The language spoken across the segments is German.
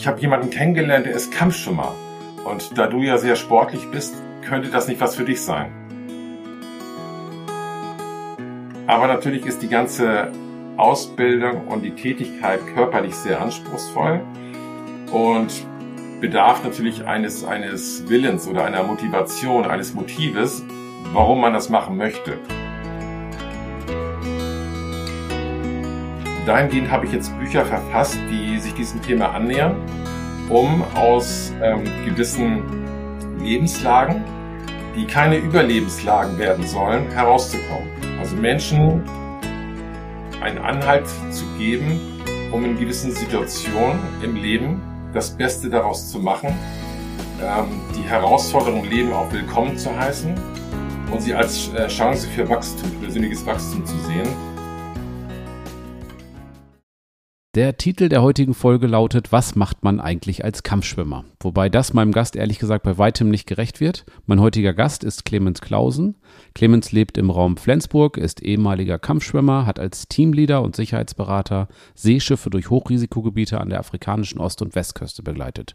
ich habe jemanden kennengelernt, der ist Kampfschwimmer. Und da du ja sehr sportlich bist, könnte das nicht was für dich sein. Aber natürlich ist die ganze Ausbildung und die Tätigkeit körperlich sehr anspruchsvoll und bedarf natürlich eines, eines Willens oder einer Motivation, eines Motives, warum man das machen möchte. Dahingehend habe ich jetzt Bücher verfasst, die sich diesem Thema annähern, um aus ähm, gewissen Lebenslagen, die keine Überlebenslagen werden sollen, herauszukommen. Also Menschen einen Anhalt zu geben, um in gewissen Situationen im Leben das Beste daraus zu machen, ähm, die Herausforderungen im Leben auch willkommen zu heißen und sie als äh, Chance für Wachstum, persönliches Wachstum zu sehen Der Titel der heutigen Folge lautet Was macht man eigentlich als Kampfschwimmer? Wobei das meinem Gast ehrlich gesagt bei weitem nicht gerecht wird. Mein heutiger Gast ist Clemens Klausen. Clemens lebt im Raum Flensburg, ist ehemaliger Kampfschwimmer, hat als Teamleader und Sicherheitsberater Seeschiffe durch Hochrisikogebiete an der afrikanischen Ost- und Westküste begleitet.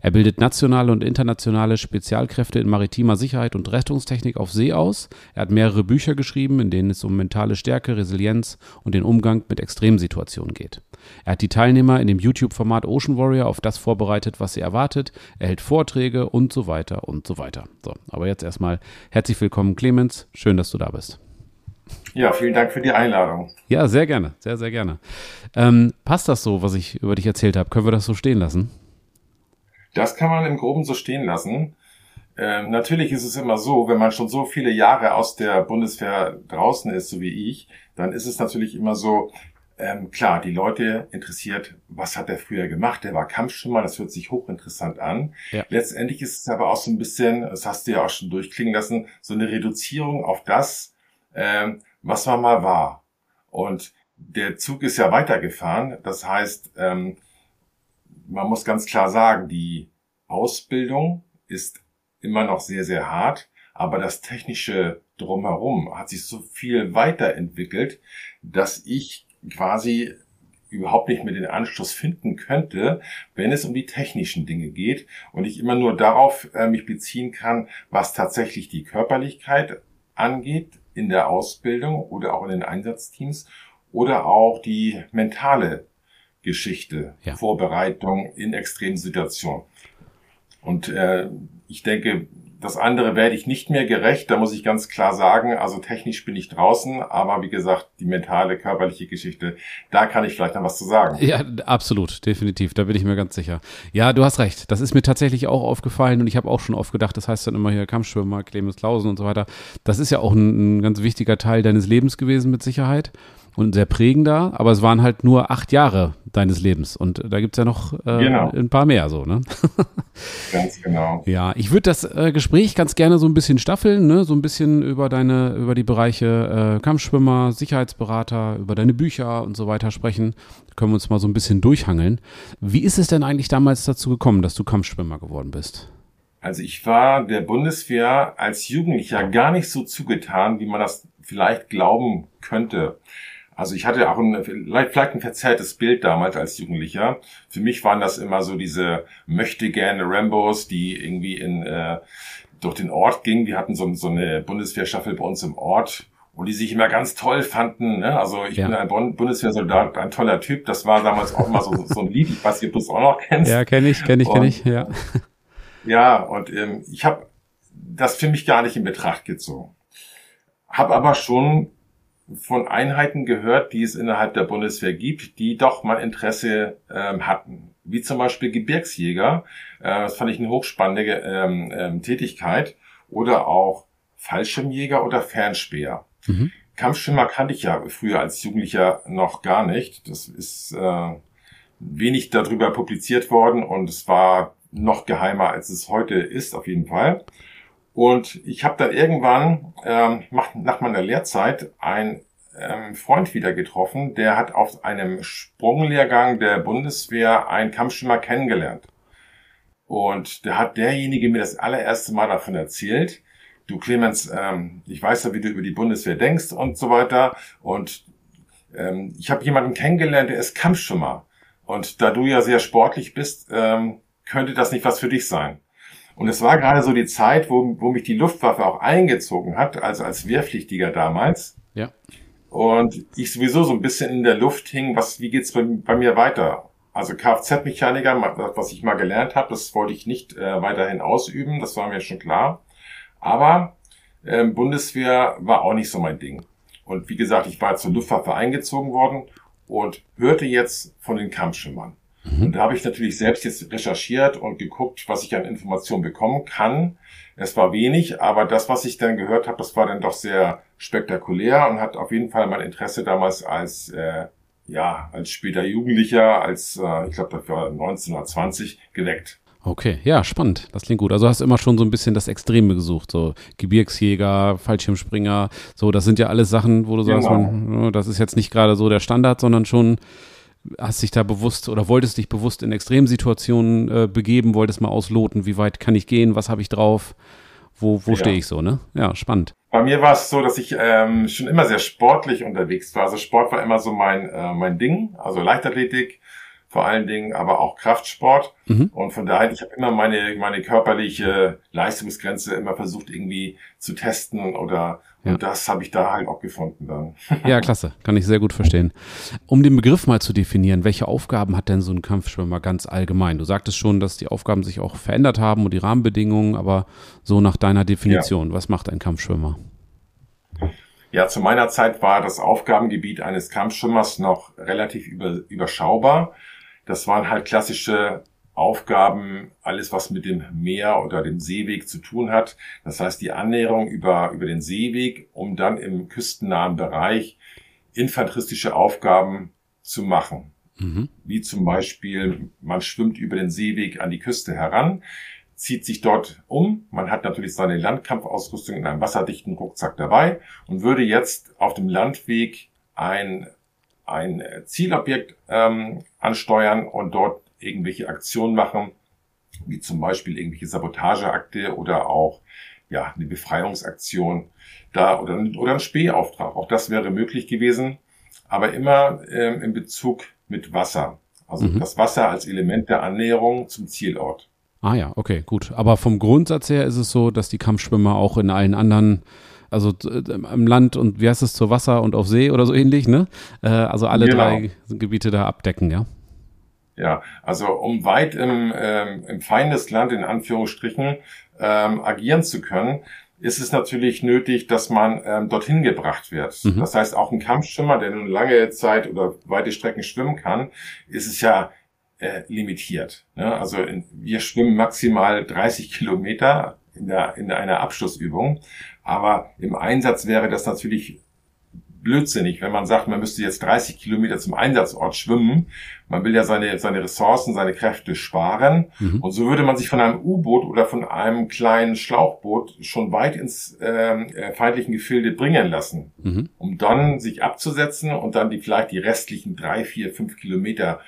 Er bildet nationale und internationale Spezialkräfte in maritimer Sicherheit und Rettungstechnik auf See aus. Er hat mehrere Bücher geschrieben, in denen es um mentale Stärke, Resilienz und den Umgang mit Extremsituationen geht. Er hat die Teilnehmer in dem YouTube-Format Ocean Warrior auf das vorbereitet, was sie erwartet. Er hält Vorträge und so weiter und so weiter. So, aber jetzt erstmal herzlich willkommen, Clemens. Schön, dass du da bist. Ja, vielen Dank für die Einladung. Ja, sehr gerne, sehr, sehr gerne. Ähm, passt das so, was ich über dich erzählt habe? Können wir das so stehen lassen? Das kann man im Groben so stehen lassen. Ähm, natürlich ist es immer so, wenn man schon so viele Jahre aus der Bundeswehr draußen ist, so wie ich, dann ist es natürlich immer so, ähm, klar, die Leute interessiert, was hat er früher gemacht? Der war Kampfschwimmer, das hört sich hochinteressant an. Ja. Letztendlich ist es aber auch so ein bisschen, das hast du ja auch schon durchklingen lassen, so eine Reduzierung auf das, ähm, was man mal war. Und der Zug ist ja weitergefahren. Das heißt, ähm, man muss ganz klar sagen, die Ausbildung ist immer noch sehr, sehr hart, aber das technische drumherum hat sich so viel weiterentwickelt, dass ich quasi überhaupt nicht mehr den Anschluss finden könnte, wenn es um die technischen Dinge geht und ich immer nur darauf äh, mich beziehen kann, was tatsächlich die Körperlichkeit angeht in der Ausbildung oder auch in den Einsatzteams oder auch die mentale Geschichte, ja. Vorbereitung in extremen Situationen. Und äh, ich denke, das andere werde ich nicht mehr gerecht, da muss ich ganz klar sagen. Also technisch bin ich draußen, aber wie gesagt, die mentale, körperliche Geschichte, da kann ich vielleicht noch was zu sagen. Ja, absolut, definitiv, da bin ich mir ganz sicher. Ja, du hast recht, das ist mir tatsächlich auch aufgefallen und ich habe auch schon oft gedacht, das heißt dann immer hier Kampfschwimmer, Clemens Klausen und so weiter. Das ist ja auch ein, ein ganz wichtiger Teil deines Lebens gewesen mit Sicherheit und sehr prägender, aber es waren halt nur acht Jahre deines Lebens und da gibt es ja noch äh, genau. ein paar mehr so, ne? ganz genau. Ja, ich würde das äh, Gespräch ganz gerne so ein bisschen staffeln, ne? so ein bisschen über deine, über die Bereiche äh, Kampfschwimmer, Sicherheitsberater, über deine Bücher und so weiter sprechen. Da können wir uns mal so ein bisschen durchhangeln. Wie ist es denn eigentlich damals dazu gekommen, dass du Kampfschwimmer geworden bist? Also ich war der Bundeswehr als Jugendlicher gar nicht so zugetan, wie man das vielleicht glauben könnte. Also ich hatte auch ein, vielleicht ein verzerrtes Bild damals als Jugendlicher. Für mich waren das immer so diese möchte gerne Rambos, die irgendwie in, äh, durch den Ort gingen. Die hatten so, so eine Bundeswehrstaffel bei uns im Ort und die sich immer ganz toll fanden. Ne? Also ich ja. bin ein Bundeswehrsoldat, ein toller Typ. Das war damals auch immer so, so ein Lied. Ich weiß nicht, ob du es auch noch kennst. Ja, kenne ich, kenne ich, kenne ich. Ja, ja und ähm, ich habe das für mich gar nicht in Betracht gezogen. Hab aber schon von Einheiten gehört, die es innerhalb der Bundeswehr gibt, die doch mal Interesse ähm, hatten. Wie zum Beispiel Gebirgsjäger, äh, das fand ich eine hochspannende ähm, ähm, Tätigkeit. Oder auch Fallschirmjäger oder Fernspäher. Mhm. Kampfschwimmer kannte ich ja früher als Jugendlicher noch gar nicht. Das ist äh, wenig darüber publiziert worden und es war noch geheimer, als es heute ist, auf jeden Fall. Und ich habe dann irgendwann ähm, nach meiner Lehrzeit einen ähm, Freund wieder getroffen, der hat auf einem Sprunglehrgang der Bundeswehr einen Kampfschwimmer kennengelernt. Und da hat derjenige mir das allererste Mal davon erzählt, du Clemens, ähm, ich weiß ja, wie du über die Bundeswehr denkst und so weiter. Und ähm, ich habe jemanden kennengelernt, der ist Kampfschwimmer. Und da du ja sehr sportlich bist, ähm, könnte das nicht was für dich sein. Und es war gerade so die Zeit, wo, wo mich die Luftwaffe auch eingezogen hat, also als Wehrpflichtiger damals. Ja. Und ich sowieso so ein bisschen in der Luft hing, was, wie geht's bei, bei mir weiter? Also Kfz-Mechaniker, was ich mal gelernt habe, das wollte ich nicht äh, weiterhin ausüben, das war mir schon klar. Aber äh, Bundeswehr war auch nicht so mein Ding. Und wie gesagt, ich war zur Luftwaffe eingezogen worden und hörte jetzt von den Kampfschimmern. Mhm. Und da habe ich natürlich selbst jetzt recherchiert und geguckt, was ich an Informationen bekommen kann. Es war wenig, aber das, was ich dann gehört habe, das war dann doch sehr spektakulär und hat auf jeden Fall mein Interesse damals als äh, ja als später Jugendlicher, als äh, ich glaube, das war 1920 geweckt. Okay, ja, spannend. Das klingt gut. Also hast du immer schon so ein bisschen das Extreme gesucht, so Gebirgsjäger, Fallschirmspringer, so das sind ja alles Sachen, wo du genau. sagst, man, das ist jetzt nicht gerade so der Standard, sondern schon hast dich da bewusst oder wolltest dich bewusst in Extremsituationen äh, begeben, wolltest mal ausloten, wie weit kann ich gehen, was habe ich drauf, wo, wo ja. stehe ich so, ne? Ja, spannend. Bei mir war es so, dass ich ähm, schon immer sehr sportlich unterwegs war. Also Sport war immer so mein, äh, mein Ding, also Leichtathletik, vor allen Dingen aber auch Kraftsport. Mhm. Und von daher, ich habe immer meine, meine körperliche Leistungsgrenze immer versucht irgendwie zu testen oder ja. und das habe ich da halt auch gefunden dann. Ja, klasse, kann ich sehr gut verstehen. Um den Begriff mal zu definieren, welche Aufgaben hat denn so ein Kampfschwimmer ganz allgemein? Du sagtest schon, dass die Aufgaben sich auch verändert haben und die Rahmenbedingungen, aber so nach deiner Definition, ja. was macht ein Kampfschwimmer? Ja, zu meiner Zeit war das Aufgabengebiet eines Kampfschwimmers noch relativ über, überschaubar. Das waren halt klassische Aufgaben, alles was mit dem Meer oder dem Seeweg zu tun hat. Das heißt, die Annäherung über, über den Seeweg, um dann im küstennahen Bereich infanteristische Aufgaben zu machen. Mhm. Wie zum Beispiel, man schwimmt über den Seeweg an die Küste heran, zieht sich dort um. Man hat natürlich seine Landkampfausrüstung in einem wasserdichten Rucksack dabei und würde jetzt auf dem Landweg ein ein Zielobjekt ähm, ansteuern und dort irgendwelche Aktionen machen, wie zum Beispiel irgendwelche Sabotageakte oder auch ja eine Befreiungsaktion da oder, oder ein Spähauftrag. Auch das wäre möglich gewesen, aber immer ähm, in Bezug mit Wasser. Also mhm. das Wasser als Element der Annäherung zum Zielort. Ah ja, okay, gut. Aber vom Grundsatz her ist es so, dass die Kampfschwimmer auch in allen anderen also äh, im Land und wie heißt es, zu Wasser und auf See oder so ähnlich, ne? Äh, also alle genau. drei Gebiete da abdecken, ja? Ja, also um weit im, ähm, im Feindesland in Anführungsstrichen ähm, agieren zu können, ist es natürlich nötig, dass man ähm, dorthin gebracht wird. Mhm. Das heißt, auch ein Kampfschwimmer, der nun lange Zeit oder weite Strecken schwimmen kann, ist es ja äh, limitiert. Ne? Also in, wir schwimmen maximal 30 Kilometer in, der, in einer Abschlussübung. Aber im Einsatz wäre das natürlich blödsinnig, wenn man sagt, man müsste jetzt 30 Kilometer zum Einsatzort schwimmen. Man will ja seine, seine Ressourcen, seine Kräfte sparen. Mhm. Und so würde man sich von einem U-Boot oder von einem kleinen Schlauchboot schon weit ins ähm, äh, feindlichen Gefilde bringen lassen, mhm. um dann sich abzusetzen und dann die vielleicht die restlichen drei, vier, fünf Kilometer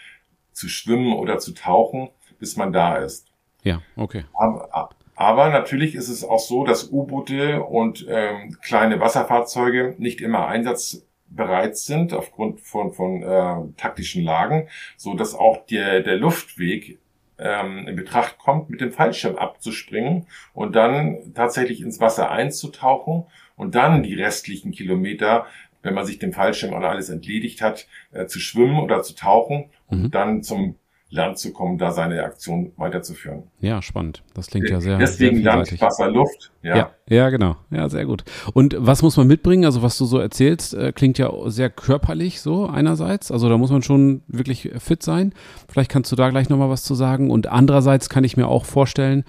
zu schwimmen oder zu tauchen, bis man da ist. Ja, okay. Aber, aber natürlich ist es auch so, dass U-Boote und ähm, kleine Wasserfahrzeuge nicht immer einsatzbereit sind aufgrund von, von äh, taktischen Lagen, so dass auch der, der Luftweg ähm, in Betracht kommt, mit dem Fallschirm abzuspringen und dann tatsächlich ins Wasser einzutauchen und dann die restlichen Kilometer wenn man sich dem Fallschirm und alles entledigt hat, äh, zu schwimmen oder zu tauchen und mhm. dann zum Land zu kommen, da seine Aktion weiterzuführen. Ja, spannend. Das klingt ja sehr. Deswegen sehr Land, Wasser, Luft. Ja. ja. ja, genau. Ja, sehr gut. Und was muss man mitbringen? Also was du so erzählst, äh, klingt ja sehr körperlich so einerseits. Also da muss man schon wirklich fit sein. Vielleicht kannst du da gleich nochmal was zu sagen. Und andererseits kann ich mir auch vorstellen,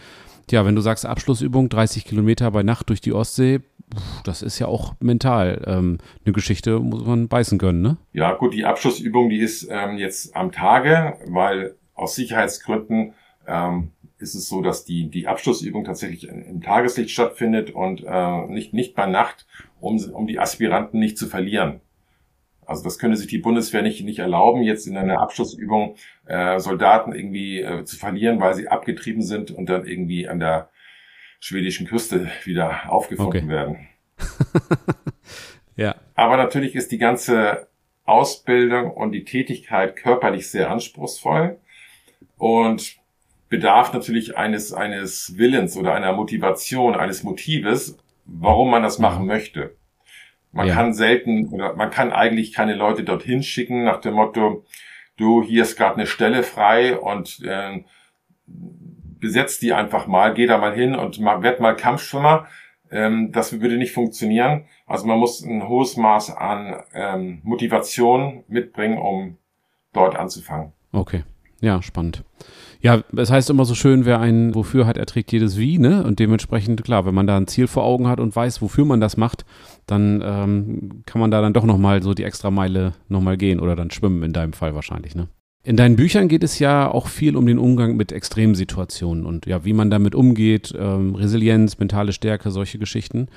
ja, wenn du sagst Abschlussübung, 30 Kilometer bei Nacht durch die Ostsee, das ist ja auch mental ähm, eine Geschichte, muss man beißen können, ne? Ja, gut, die Abschlussübung, die ist ähm, jetzt am Tage, weil aus Sicherheitsgründen ähm, ist es so, dass die, die Abschlussübung tatsächlich im Tageslicht stattfindet und äh, nicht, nicht bei Nacht, um, um die Aspiranten nicht zu verlieren. Also das könnte sich die Bundeswehr nicht, nicht erlauben, jetzt in einer Abschlussübung äh, Soldaten irgendwie äh, zu verlieren, weil sie abgetrieben sind und dann irgendwie an der schwedischen Küste wieder aufgefunden okay. werden. ja. Aber natürlich ist die ganze Ausbildung und die Tätigkeit körperlich sehr anspruchsvoll und bedarf natürlich eines, eines Willens oder einer Motivation, eines Motives, warum man das machen möchte. Man ja. kann selten oder man kann eigentlich keine Leute dorthin schicken nach dem Motto, du, hier ist gerade eine Stelle frei und äh, besetzt die einfach mal, geh da mal hin und mal, werd mal Kampfschwimmer. Ähm, das würde nicht funktionieren. Also man muss ein hohes Maß an ähm, Motivation mitbringen, um dort anzufangen. Okay, ja, spannend. Ja, es heißt immer so schön, wer einen wofür hat, erträgt jedes Wie, ne? Und dementsprechend, klar, wenn man da ein Ziel vor Augen hat und weiß, wofür man das macht, dann ähm, kann man da dann doch nochmal so die extra Meile nochmal gehen oder dann schwimmen in deinem Fall wahrscheinlich, ne? In deinen Büchern geht es ja auch viel um den Umgang mit Extremsituationen und ja, wie man damit umgeht, ähm, Resilienz, mentale Stärke, solche Geschichten.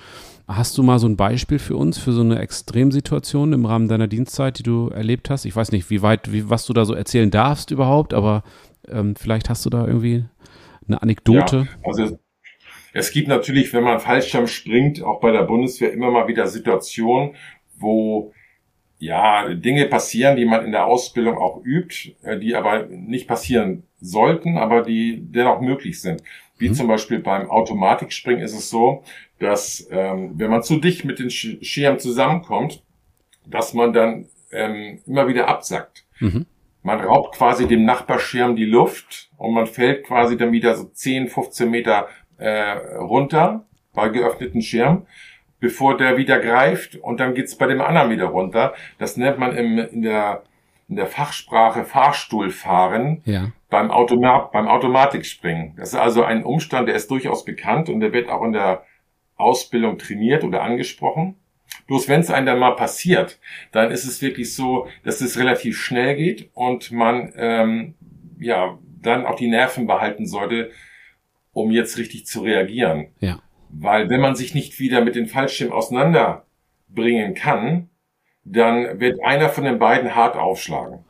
Hast du mal so ein Beispiel für uns, für so eine Extremsituation im Rahmen deiner Dienstzeit, die du erlebt hast? Ich weiß nicht, wie weit, wie, was du da so erzählen darfst überhaupt, aber ähm, vielleicht hast du da irgendwie eine Anekdote. Ja, also es gibt natürlich, wenn man Fallschirm springt, auch bei der Bundeswehr immer mal wieder Situationen, wo ja Dinge passieren, die man in der Ausbildung auch übt, äh, die aber nicht passieren sollten, aber die dennoch möglich sind. Wie mhm. zum Beispiel beim Automatikspringen ist es so, dass ähm, wenn man zu dicht mit den Schirmen zusammenkommt, dass man dann ähm, immer wieder absackt. Mhm. Man raubt quasi dem Nachbarschirm die Luft und man fällt quasi dann wieder so 10, 15 Meter äh, runter bei geöffneten Schirm, bevor der wieder greift und dann geht's bei dem anderen wieder runter. Das nennt man im, in, der, in der Fachsprache Fahrstuhlfahren ja. beim, Automa beim Automatikspringen. Das ist also ein Umstand, der ist durchaus bekannt und der wird auch in der Ausbildung trainiert oder angesprochen. Bloß wenn es einem dann mal passiert, dann ist es wirklich so, dass es relativ schnell geht und man ähm, ja dann auch die Nerven behalten sollte, um jetzt richtig zu reagieren. Ja. Weil wenn man sich nicht wieder mit den Fallschirmen auseinanderbringen kann, dann wird einer von den beiden hart aufschlagen.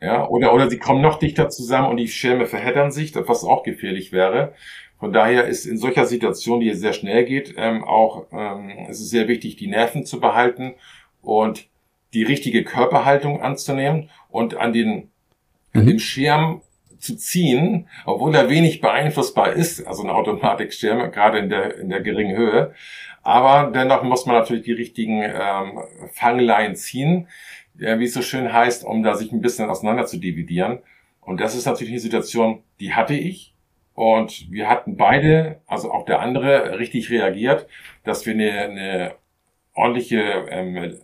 Ja, oder, oder sie kommen noch dichter zusammen und die Schirme verheddern sich, was auch gefährlich wäre. Von daher ist in solcher Situation, die sehr schnell geht, ähm, auch ähm, es ist sehr wichtig, die Nerven zu behalten und die richtige Körperhaltung anzunehmen und an den mhm. an dem Schirm zu ziehen, obwohl er wenig beeinflussbar ist, also ein Automatikschirm, gerade in der in der geringen Höhe. Aber dennoch muss man natürlich die richtigen ähm, Fangleien ziehen, äh, wie es so schön heißt, um da sich ein bisschen auseinander zu dividieren. Und das ist natürlich eine Situation, die hatte ich und wir hatten beide, also auch der andere, richtig reagiert, dass wir eine, eine ordentliche ähm,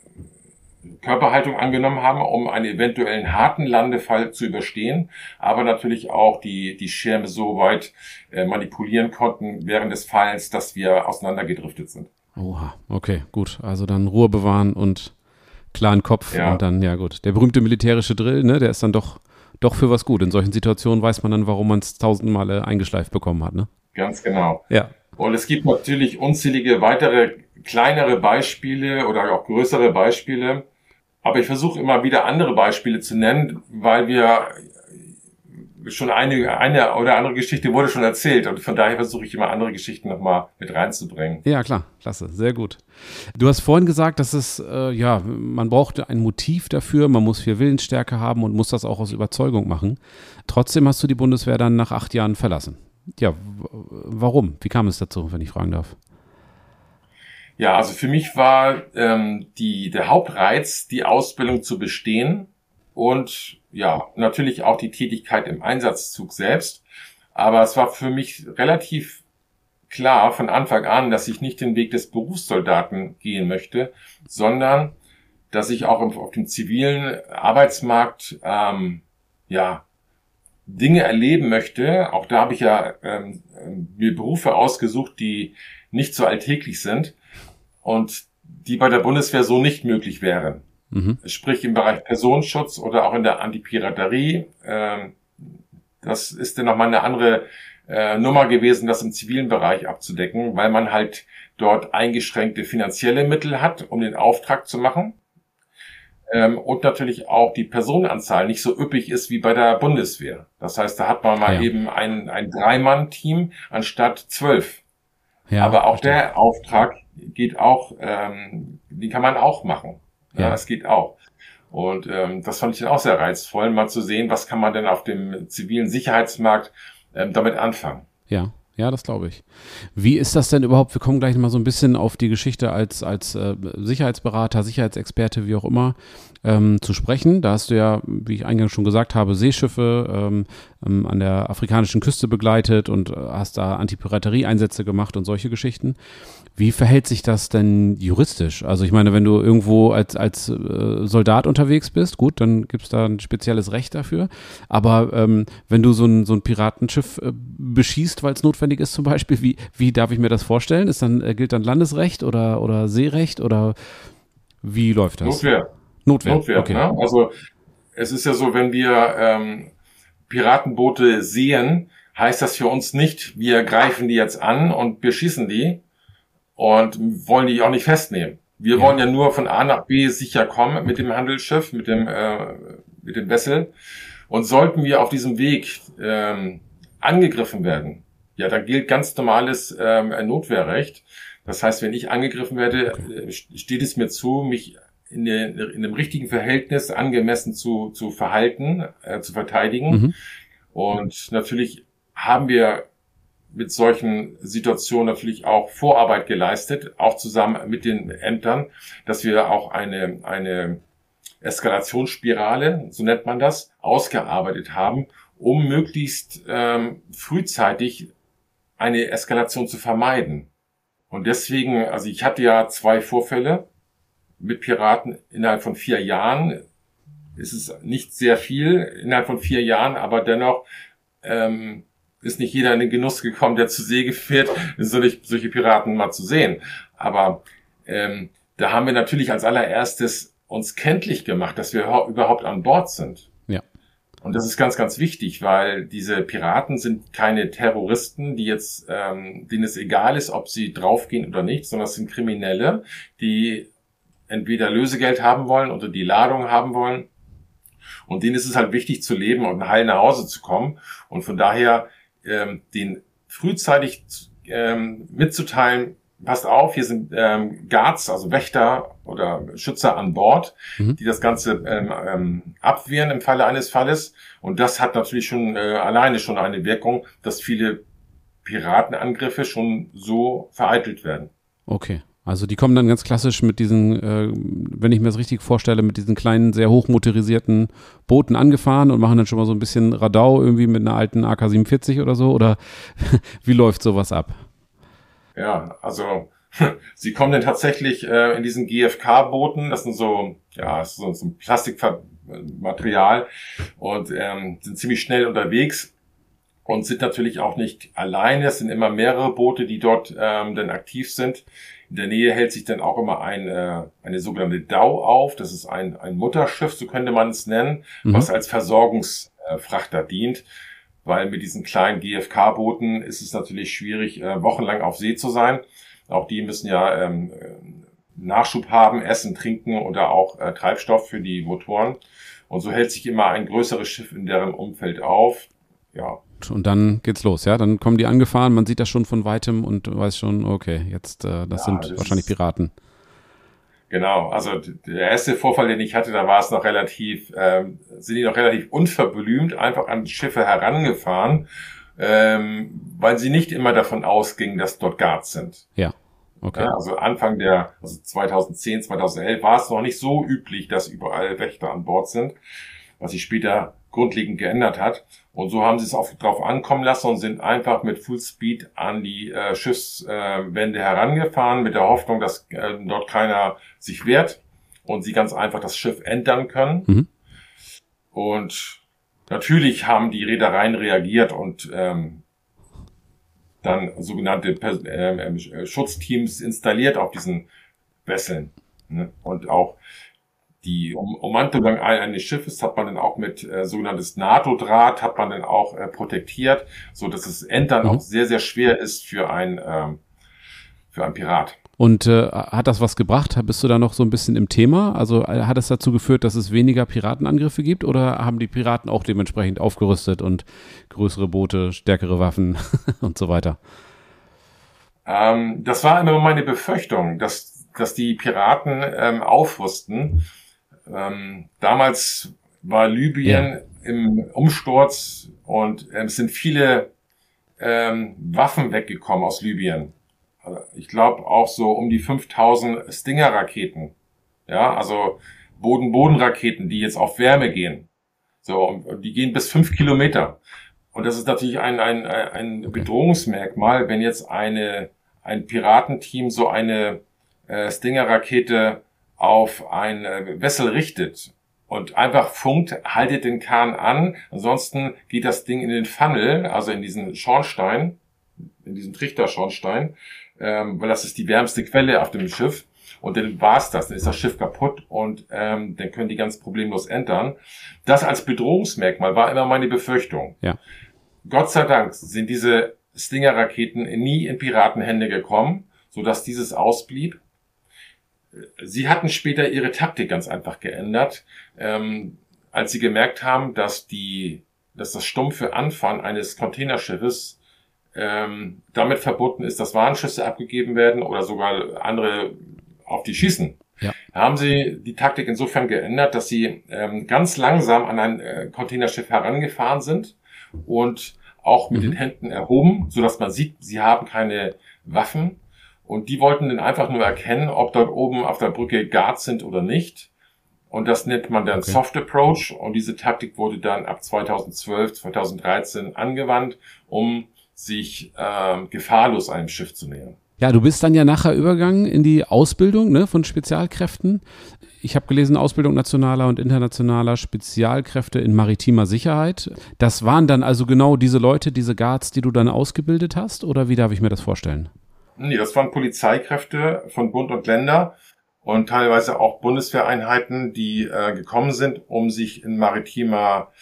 Körperhaltung angenommen haben, um einen eventuellen harten Landefall zu überstehen, aber natürlich auch die, die Schirme so weit äh, manipulieren konnten während des Fallens, dass wir auseinandergedriftet sind. Oha, okay, gut. Also dann Ruhe bewahren und klaren Kopf ja. und dann, ja gut. Der berühmte militärische Drill, ne, der ist dann doch doch für was gut. In solchen Situationen weiß man dann, warum man es tausendmal eingeschleift bekommen hat. Ne? Ganz genau. Ja. Und es gibt natürlich unzählige weitere kleinere Beispiele oder auch größere Beispiele. Aber ich versuche immer wieder andere Beispiele zu nennen, weil wir schon eine, eine oder andere Geschichte wurde schon erzählt und von daher versuche ich immer andere Geschichten nochmal mit reinzubringen. Ja, klar, klasse, sehr gut. Du hast vorhin gesagt, dass es, äh, ja, man braucht ein Motiv dafür, man muss viel Willensstärke haben und muss das auch aus Überzeugung machen. Trotzdem hast du die Bundeswehr dann nach acht Jahren verlassen. Ja, warum? Wie kam es dazu, wenn ich fragen darf? Ja, also für mich war ähm, die, der Hauptreiz, die Ausbildung zu bestehen und ja, natürlich auch die Tätigkeit im Einsatzzug selbst. Aber es war für mich relativ klar von Anfang an, dass ich nicht den Weg des Berufssoldaten gehen möchte, sondern dass ich auch auf dem zivilen Arbeitsmarkt ähm, ja Dinge erleben möchte. Auch da habe ich ja ähm, mir Berufe ausgesucht, die nicht so alltäglich sind und die bei der Bundeswehr so nicht möglich wären. Mhm. Sprich im Bereich Personenschutz oder auch in der Antipiraterie. Ähm, das ist dann nochmal eine andere äh, Nummer gewesen, das im zivilen Bereich abzudecken, weil man halt dort eingeschränkte finanzielle Mittel hat, um den Auftrag zu machen. Ähm, und natürlich auch die Personenanzahl nicht so üppig ist wie bei der Bundeswehr. Das heißt, da hat man mal ja. eben ein, ein Dreimann-Team anstatt zwölf. Ja, Aber auch verstehe. der Auftrag geht auch, ähm, die kann man auch machen. Ja, ja das geht auch. Und ähm, das fand ich dann auch sehr reizvoll, mal zu sehen, was kann man denn auf dem zivilen Sicherheitsmarkt ähm, damit anfangen. Ja. Ja, das glaube ich. Wie ist das denn überhaupt? Wir kommen gleich mal so ein bisschen auf die Geschichte als, als äh, Sicherheitsberater, Sicherheitsexperte, wie auch immer, ähm, zu sprechen. Da hast du ja, wie ich eingangs schon gesagt habe, Seeschiffe ähm, ähm, an der afrikanischen Küste begleitet und äh, hast da Antipiraterie-Einsätze gemacht und solche Geschichten. Wie verhält sich das denn juristisch? Also ich meine, wenn du irgendwo als, als äh, Soldat unterwegs bist, gut, dann gibt es da ein spezielles Recht dafür. Aber ähm, wenn du so ein, so ein Piratenschiff äh, beschießt, weil es notwendig ist zum Beispiel, wie, wie darf ich mir das vorstellen? Ist dann, äh, gilt dann Landesrecht oder, oder Seerecht oder wie läuft das? Notwehr. Notwehr, Notwehr okay. Ne? Also es ist ja so, wenn wir ähm, Piratenboote sehen, heißt das für uns nicht, wir greifen die jetzt an und beschießen die, und wollen die auch nicht festnehmen. Wir ja. wollen ja nur von A nach B sicher kommen mit dem Handelsschiff, mit dem, äh, mit dem Wessel. Und sollten wir auf diesem Weg ähm, angegriffen werden, ja, dann gilt ganz normales ähm, Notwehrrecht. Das heißt, wenn ich angegriffen werde, äh, steht es mir zu, mich in, der, in dem richtigen Verhältnis angemessen zu, zu verhalten, äh, zu verteidigen. Mhm. Und natürlich haben wir mit solchen Situationen natürlich auch Vorarbeit geleistet, auch zusammen mit den Ämtern, dass wir auch eine, eine Eskalationsspirale, so nennt man das, ausgearbeitet haben, um möglichst ähm, frühzeitig eine Eskalation zu vermeiden. Und deswegen, also ich hatte ja zwei Vorfälle mit Piraten innerhalb von vier Jahren. Es ist nicht sehr viel innerhalb von vier Jahren, aber dennoch ähm, ist nicht jeder in den Genuss gekommen, der zu See fährt, solche, solche Piraten mal zu sehen. Aber ähm, da haben wir natürlich als allererstes uns kenntlich gemacht, dass wir überhaupt an Bord sind. Ja. Und das ist ganz, ganz wichtig, weil diese Piraten sind keine Terroristen, die jetzt, ähm, denen es egal ist, ob sie draufgehen oder nicht, sondern es sind Kriminelle, die entweder Lösegeld haben wollen oder die Ladung haben wollen. Und denen ist es halt wichtig zu leben und heil nach Hause zu kommen. Und von daher ähm, den frühzeitig ähm, mitzuteilen, passt auf, hier sind ähm, Guards, also Wächter oder Schützer an Bord, mhm. die das Ganze ähm, ähm, abwehren im Falle eines Falles. Und das hat natürlich schon äh, alleine schon eine Wirkung, dass viele Piratenangriffe schon so vereitelt werden. Okay. Also die kommen dann ganz klassisch mit diesen, äh, wenn ich mir das richtig vorstelle, mit diesen kleinen, sehr hochmotorisierten Booten angefahren und machen dann schon mal so ein bisschen Radau irgendwie mit einer alten AK-47 oder so? Oder wie läuft sowas ab? Ja, also sie kommen dann tatsächlich äh, in diesen GFK-Booten, das sind so, ja, so, so ein Plastikmaterial und ähm, sind ziemlich schnell unterwegs und sind natürlich auch nicht alleine. Es sind immer mehrere Boote, die dort ähm, dann aktiv sind. In der Nähe hält sich dann auch immer ein, äh, eine sogenannte DAU auf. Das ist ein, ein Mutterschiff, so könnte man es nennen, mhm. was als Versorgungsfrachter dient. Weil mit diesen kleinen GFK-Booten ist es natürlich schwierig, äh, wochenlang auf See zu sein. Auch die müssen ja ähm, Nachschub haben, Essen, Trinken oder auch äh, Treibstoff für die Motoren. Und so hält sich immer ein größeres Schiff in deren Umfeld auf. Ja, und dann geht's los, ja. Dann kommen die angefahren, man sieht das schon von weitem und weiß schon, okay, jetzt, äh, das ja, sind das wahrscheinlich Piraten. Genau, also der erste Vorfall, den ich hatte, da war es noch relativ, ähm, sind die noch relativ unverblümt einfach an Schiffe herangefahren, ähm, weil sie nicht immer davon ausgingen, dass dort Guards sind. Ja. Okay. Ja, also Anfang der, also 2010, 2011 war es noch nicht so üblich, dass überall Wächter an Bord sind, was sich später grundlegend geändert hat. Und so haben sie es auch drauf ankommen lassen und sind einfach mit Full Speed an die äh, Schiffswände äh, herangefahren, mit der Hoffnung, dass äh, dort keiner sich wehrt und sie ganz einfach das Schiff entern können. Mhm. Und natürlich haben die Reedereien reagiert und ähm, dann sogenannte äh, äh, Schutzteams installiert auf diesen Wesseln. Ne? Und auch die um Ummantelung eines Schiffes hat man dann auch mit äh, sogenanntes NATO-Draht hat man dann auch äh, protektiert, so dass es Entern mhm. auch sehr sehr schwer ist für ein ähm, für ein Pirat. Und äh, hat das was gebracht? Bist du da noch so ein bisschen im Thema? Also äh, hat es dazu geführt, dass es weniger Piratenangriffe gibt oder haben die Piraten auch dementsprechend aufgerüstet und größere Boote, stärkere Waffen und so weiter? Ähm, das war immer meine Befürchtung, dass dass die Piraten ähm, aufrüsten. Ähm, damals war Libyen ja. im Umsturz und ähm, es sind viele ähm, Waffen weggekommen aus Libyen. Ich glaube auch so um die 5000 Stinger-Raketen. Ja, also Boden-Boden-Raketen, die jetzt auf Wärme gehen. So, die gehen bis fünf Kilometer. Und das ist natürlich ein, ein, ein Bedrohungsmerkmal, wenn jetzt eine, ein Piratenteam so eine äh, Stinger-Rakete auf ein äh, Wessel richtet und einfach funkt, haltet den Kahn an, ansonsten geht das Ding in den Funnel, also in diesen Schornstein, in diesen Trichterschornstein, ähm, weil das ist die wärmste Quelle auf dem Schiff. Und dann war's das, dann ist das Schiff kaputt und ähm, dann können die ganz problemlos entern. Das als Bedrohungsmerkmal war immer meine Befürchtung. Ja. Gott sei Dank sind diese Stinger-Raketen nie in Piratenhände gekommen, sodass dieses ausblieb. Sie hatten später ihre Taktik ganz einfach geändert, ähm, als sie gemerkt haben, dass die, dass das stumpfe Anfahren eines Containerschiffes ähm, damit verbunden ist, dass Warnschüsse abgegeben werden oder sogar andere auf die schießen. Ja. Da haben sie die Taktik insofern geändert, dass sie ähm, ganz langsam an ein äh, Containerschiff herangefahren sind und auch mit mhm. den Händen erhoben, so dass man sieht, sie haben keine Waffen. Und die wollten dann einfach nur erkennen, ob dort oben auf der Brücke Guards sind oder nicht. Und das nennt man dann okay. Soft Approach. Und diese Taktik wurde dann ab 2012, 2013 angewandt, um sich äh, gefahrlos einem Schiff zu nähern. Ja, du bist dann ja nachher übergegangen in die Ausbildung ne, von Spezialkräften. Ich habe gelesen, Ausbildung nationaler und internationaler Spezialkräfte in maritimer Sicherheit. Das waren dann also genau diese Leute, diese Guards, die du dann ausgebildet hast? Oder wie darf ich mir das vorstellen? Nee, das waren Polizeikräfte von Bund und Länder und teilweise auch Bundeswehreinheiten, die äh, gekommen sind, um sich in maritimer,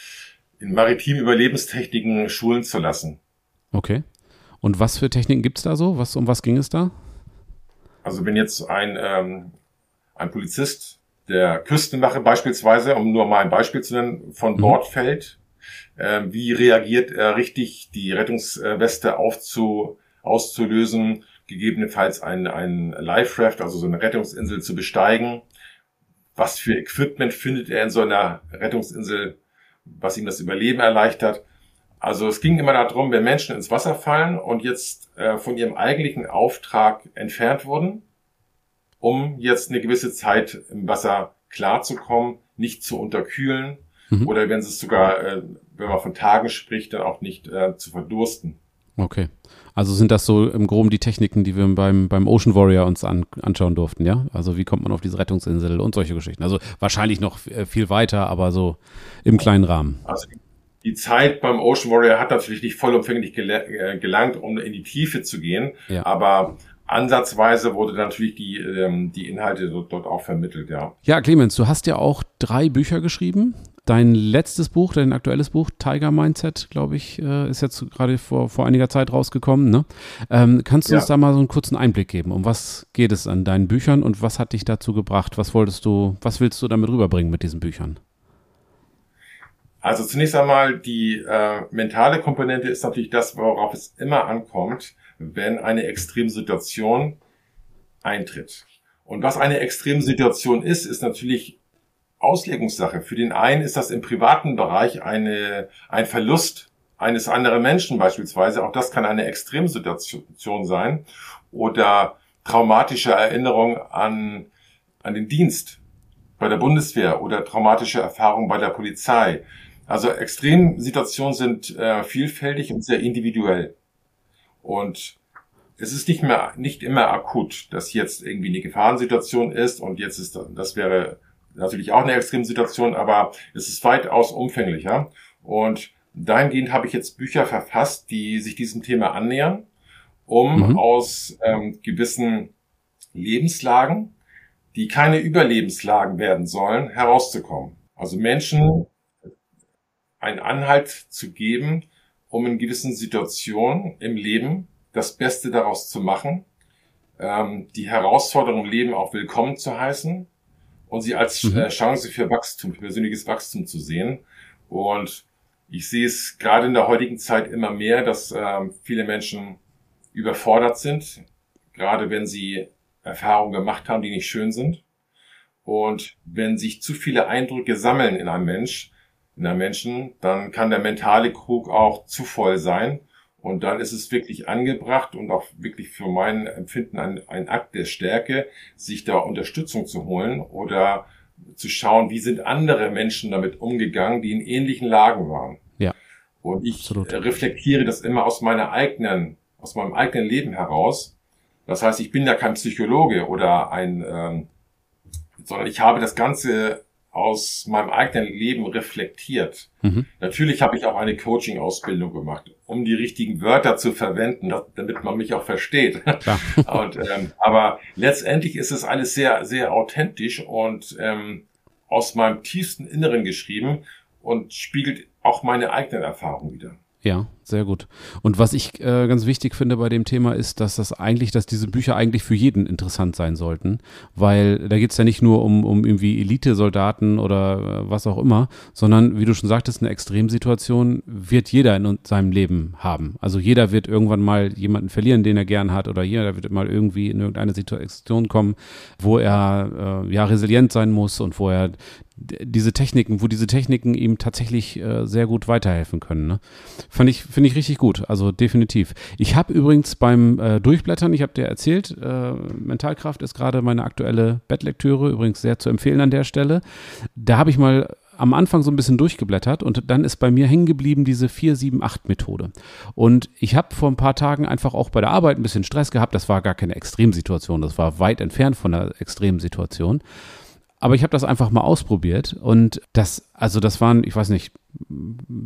in maritim Überlebenstechniken schulen zu lassen. Okay. Und was für Techniken gibt's da so? Was, um was ging es da? Also wenn jetzt ein, ähm, ein Polizist der Küstenwache beispielsweise, um nur mal ein Beispiel zu nennen, von mhm. Bord fällt, äh, wie reagiert er richtig, die Rettungsweste aufzu, auszulösen, gegebenenfalls ein, ein Life Raft, also so eine Rettungsinsel zu besteigen. Was für Equipment findet er in so einer Rettungsinsel, was ihm das Überleben erleichtert? Also es ging immer darum, wenn Menschen ins Wasser fallen und jetzt äh, von ihrem eigentlichen Auftrag entfernt wurden, um jetzt eine gewisse Zeit im Wasser klarzukommen, nicht zu unterkühlen mhm. oder wenn es sogar, äh, wenn man von Tagen spricht, dann auch nicht äh, zu verdursten. Okay. Also sind das so im Groben die Techniken, die wir beim, beim Ocean Warrior uns an, anschauen durften, ja? Also wie kommt man auf diese Rettungsinsel und solche Geschichten. Also wahrscheinlich noch äh, viel weiter, aber so im kleinen Rahmen. Also die Zeit beim Ocean Warrior hat natürlich nicht vollumfänglich gel äh, gelangt, um in die Tiefe zu gehen. Ja. Aber ansatzweise wurde natürlich die, ähm, die Inhalte dort, dort auch vermittelt, ja. Ja, Clemens, du hast ja auch drei Bücher geschrieben. Dein letztes Buch, dein aktuelles Buch, Tiger Mindset, glaube ich, äh, ist jetzt gerade vor, vor einiger Zeit rausgekommen. Ne? Ähm, kannst du ja. uns da mal so einen kurzen Einblick geben? Um was geht es an deinen Büchern und was hat dich dazu gebracht? Was wolltest du, was willst du damit rüberbringen mit diesen Büchern? Also zunächst einmal die äh, mentale Komponente ist natürlich das, worauf es immer ankommt, wenn eine Extremsituation eintritt. Und was eine Extremsituation ist, ist natürlich Auslegungssache. Für den einen ist das im privaten Bereich eine, ein Verlust eines anderen Menschen beispielsweise. Auch das kann eine Extremsituation sein. Oder traumatische Erinnerung an, an den Dienst bei der Bundeswehr oder traumatische Erfahrung bei der Polizei. Also Extremsituationen sind äh, vielfältig und sehr individuell. Und es ist nicht mehr, nicht immer akut, dass jetzt irgendwie eine Gefahrensituation ist und jetzt ist, das wäre natürlich auch eine Extremsituation, aber es ist weitaus umfänglicher. Und dahingehend habe ich jetzt Bücher verfasst, die sich diesem Thema annähern, um mhm. aus ähm, gewissen Lebenslagen, die keine Überlebenslagen werden sollen, herauszukommen. Also Menschen einen Anhalt zu geben, um in gewissen Situationen im Leben das Beste daraus zu machen, ähm, die Herausforderung im Leben auch willkommen zu heißen und sie als mhm. äh, Chance für Wachstum, für persönliches Wachstum zu sehen. Und ich sehe es gerade in der heutigen Zeit immer mehr, dass ähm, viele Menschen überfordert sind, gerade wenn sie Erfahrungen gemacht haben, die nicht schön sind. Und wenn sich zu viele Eindrücke sammeln in einem Mensch, in einem Menschen, dann kann der mentale Krug auch zu voll sein. Und dann ist es wirklich angebracht und auch wirklich für mein Empfinden ein, ein Akt der Stärke, sich da Unterstützung zu holen oder zu schauen, wie sind andere Menschen damit umgegangen, die in ähnlichen Lagen waren. Ja. Und ich Absolut. reflektiere das immer aus meiner eigenen, aus meinem eigenen Leben heraus. Das heißt, ich bin ja kein Psychologe oder ein, ähm, sondern ich habe das Ganze aus meinem eigenen Leben reflektiert. Mhm. Natürlich habe ich auch eine Coaching-Ausbildung gemacht, um die richtigen Wörter zu verwenden, damit man mich auch versteht. und, ähm, aber letztendlich ist es alles sehr, sehr authentisch und ähm, aus meinem tiefsten Inneren geschrieben und spiegelt auch meine eigenen Erfahrungen wieder. Ja, sehr gut. Und was ich äh, ganz wichtig finde bei dem Thema ist, dass das eigentlich, dass diese Bücher eigentlich für jeden interessant sein sollten, weil da geht es ja nicht nur um, um irgendwie Elite-Soldaten oder äh, was auch immer, sondern wie du schon sagtest, eine Extremsituation wird jeder in seinem Leben haben. Also jeder wird irgendwann mal jemanden verlieren, den er gern hat, oder jeder wird mal irgendwie in irgendeine Situation kommen, wo er äh, ja resilient sein muss und wo er diese Techniken, wo diese Techniken ihm tatsächlich äh, sehr gut weiterhelfen können. Ne? Fand ich, finde ich richtig gut, also definitiv. Ich habe übrigens beim äh, Durchblättern, ich habe dir erzählt, äh, Mentalkraft ist gerade meine aktuelle Bettlektüre, übrigens sehr zu empfehlen an der Stelle. Da habe ich mal am Anfang so ein bisschen durchgeblättert und dann ist bei mir hängen geblieben diese 4-7-8-Methode. Und ich habe vor ein paar Tagen einfach auch bei der Arbeit ein bisschen Stress gehabt. Das war gar keine Extremsituation, das war weit entfernt von einer Extremsituation. Aber ich habe das einfach mal ausprobiert und das, also das waren, ich weiß nicht,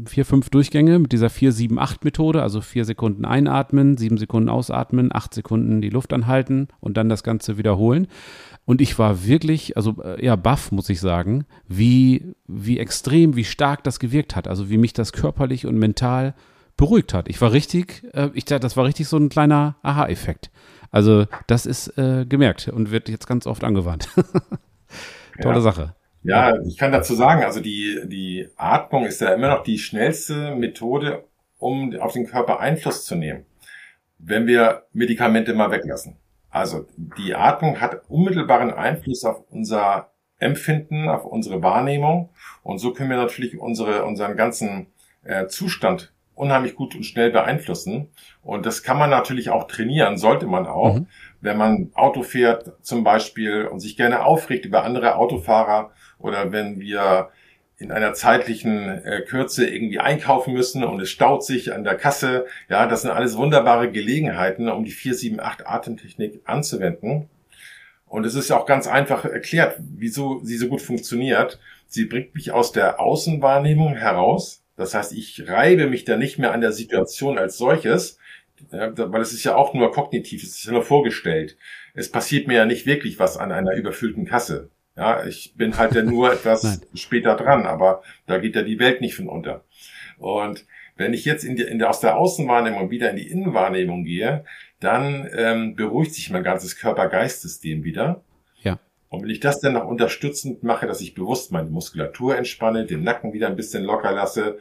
vier, fünf Durchgänge mit dieser 4-7-8-Methode, also vier Sekunden einatmen, sieben Sekunden ausatmen, acht Sekunden die Luft anhalten und dann das Ganze wiederholen. Und ich war wirklich, also äh, ja, baff, muss ich sagen, wie, wie extrem, wie stark das gewirkt hat. Also wie mich das körperlich und mental beruhigt hat. Ich war richtig, äh, ich das war richtig so ein kleiner Aha-Effekt. Also das ist äh, gemerkt und wird jetzt ganz oft angewandt. Tolle ja. Sache. Ja, ich kann dazu sagen, also die, die Atmung ist ja immer noch die schnellste Methode, um auf den Körper Einfluss zu nehmen, wenn wir Medikamente mal weglassen. Also die Atmung hat unmittelbaren Einfluss auf unser Empfinden, auf unsere Wahrnehmung und so können wir natürlich unsere, unseren ganzen äh, Zustand unheimlich gut und schnell beeinflussen. Und das kann man natürlich auch trainieren, sollte man auch. Mhm wenn man Auto fährt zum Beispiel und sich gerne aufregt über andere Autofahrer oder wenn wir in einer zeitlichen äh, Kürze irgendwie einkaufen müssen und es staut sich an der Kasse. Ja, das sind alles wunderbare Gelegenheiten, um die 478 Atemtechnik anzuwenden. Und es ist auch ganz einfach erklärt, wieso sie so gut funktioniert. Sie bringt mich aus der Außenwahrnehmung heraus. Das heißt, ich reibe mich da nicht mehr an der Situation als solches, ja, weil es ist ja auch nur kognitiv, es ist ja nur vorgestellt. Es passiert mir ja nicht wirklich was an einer überfüllten Kasse. Ja, ich bin halt ja nur etwas später dran, aber da geht ja die Welt nicht von unter. Und wenn ich jetzt in die, in der, aus der Außenwahrnehmung wieder in die Innenwahrnehmung gehe, dann ähm, beruhigt sich mein ganzes Körper-Geist-System wieder. Ja. Und wenn ich das dann noch unterstützend mache, dass ich bewusst meine Muskulatur entspanne, den Nacken wieder ein bisschen locker lasse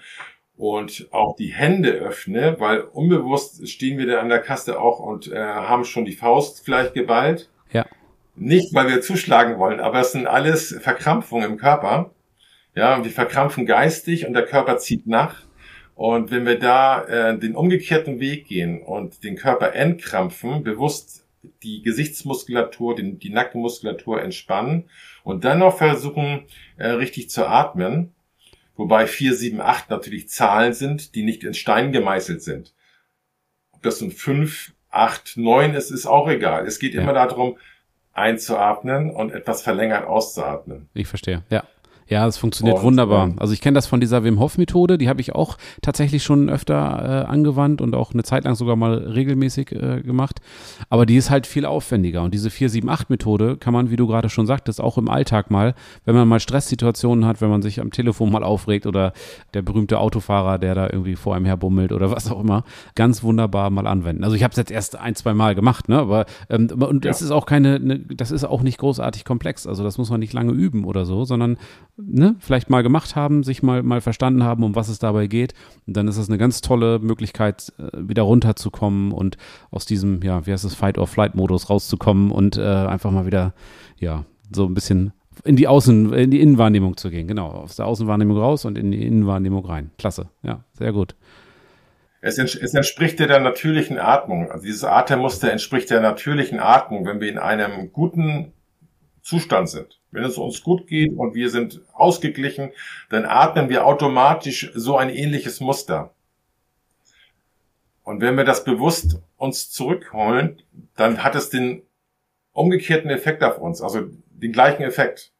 und auch die Hände öffne, weil unbewusst stehen wir da an der Kasse auch und äh, haben schon die Faust vielleicht geballt. Ja. Nicht, weil wir zuschlagen wollen, aber es sind alles Verkrampfungen im Körper. Ja, wir verkrampfen geistig und der Körper zieht nach. Und wenn wir da äh, den umgekehrten Weg gehen und den Körper entkrampfen, bewusst die Gesichtsmuskulatur, den, die Nackenmuskulatur entspannen und dann noch versuchen, äh, richtig zu atmen, Wobei 4, 7, 8 natürlich Zahlen sind, die nicht in Stein gemeißelt sind. Ob das nun 5, 8, 9 ist, ist auch egal. Es geht ja. immer darum, einzuatmen und etwas verlängert auszuatmen. Ich verstehe, ja. Ja, es funktioniert und, wunderbar. Ähm, also ich kenne das von dieser Wim Hof Methode, die habe ich auch tatsächlich schon öfter äh, angewandt und auch eine Zeit lang sogar mal regelmäßig äh, gemacht. Aber die ist halt viel aufwendiger und diese 478 Methode kann man, wie du gerade schon sagtest, auch im Alltag mal, wenn man mal Stresssituationen hat, wenn man sich am Telefon mal aufregt oder der berühmte Autofahrer, der da irgendwie vor einem herbummelt oder was auch immer, ganz wunderbar mal anwenden. Also ich habe es jetzt erst ein, zwei Mal gemacht, ne? Aber ähm, und ja. das ist auch keine, ne, das ist auch nicht großartig komplex. Also das muss man nicht lange üben oder so, sondern ne, vielleicht mal gemacht haben, sich mal, mal verstanden haben, um was es dabei geht. Und dann ist das eine ganz tolle Möglichkeit, äh, wieder runterzukommen und aus diesem, ja, wie heißt es, Fight-or-Flight-Modus rauszukommen und äh, einfach mal wieder, ja, so ein bisschen in die Außen, in die Innenwahrnehmung zu gehen. Genau, aus der Außenwahrnehmung raus und in die Innenwahrnehmung rein. Klasse, ja, sehr gut. Es, entspricht der natürlichen Atmung. Also dieses Atemmuster entspricht der natürlichen Atmung, wenn wir in einem guten Zustand sind. Wenn es uns gut geht und wir sind ausgeglichen, dann atmen wir automatisch so ein ähnliches Muster. Und wenn wir das bewusst uns zurückholen, dann hat es den umgekehrten Effekt auf uns, also den gleichen Effekt.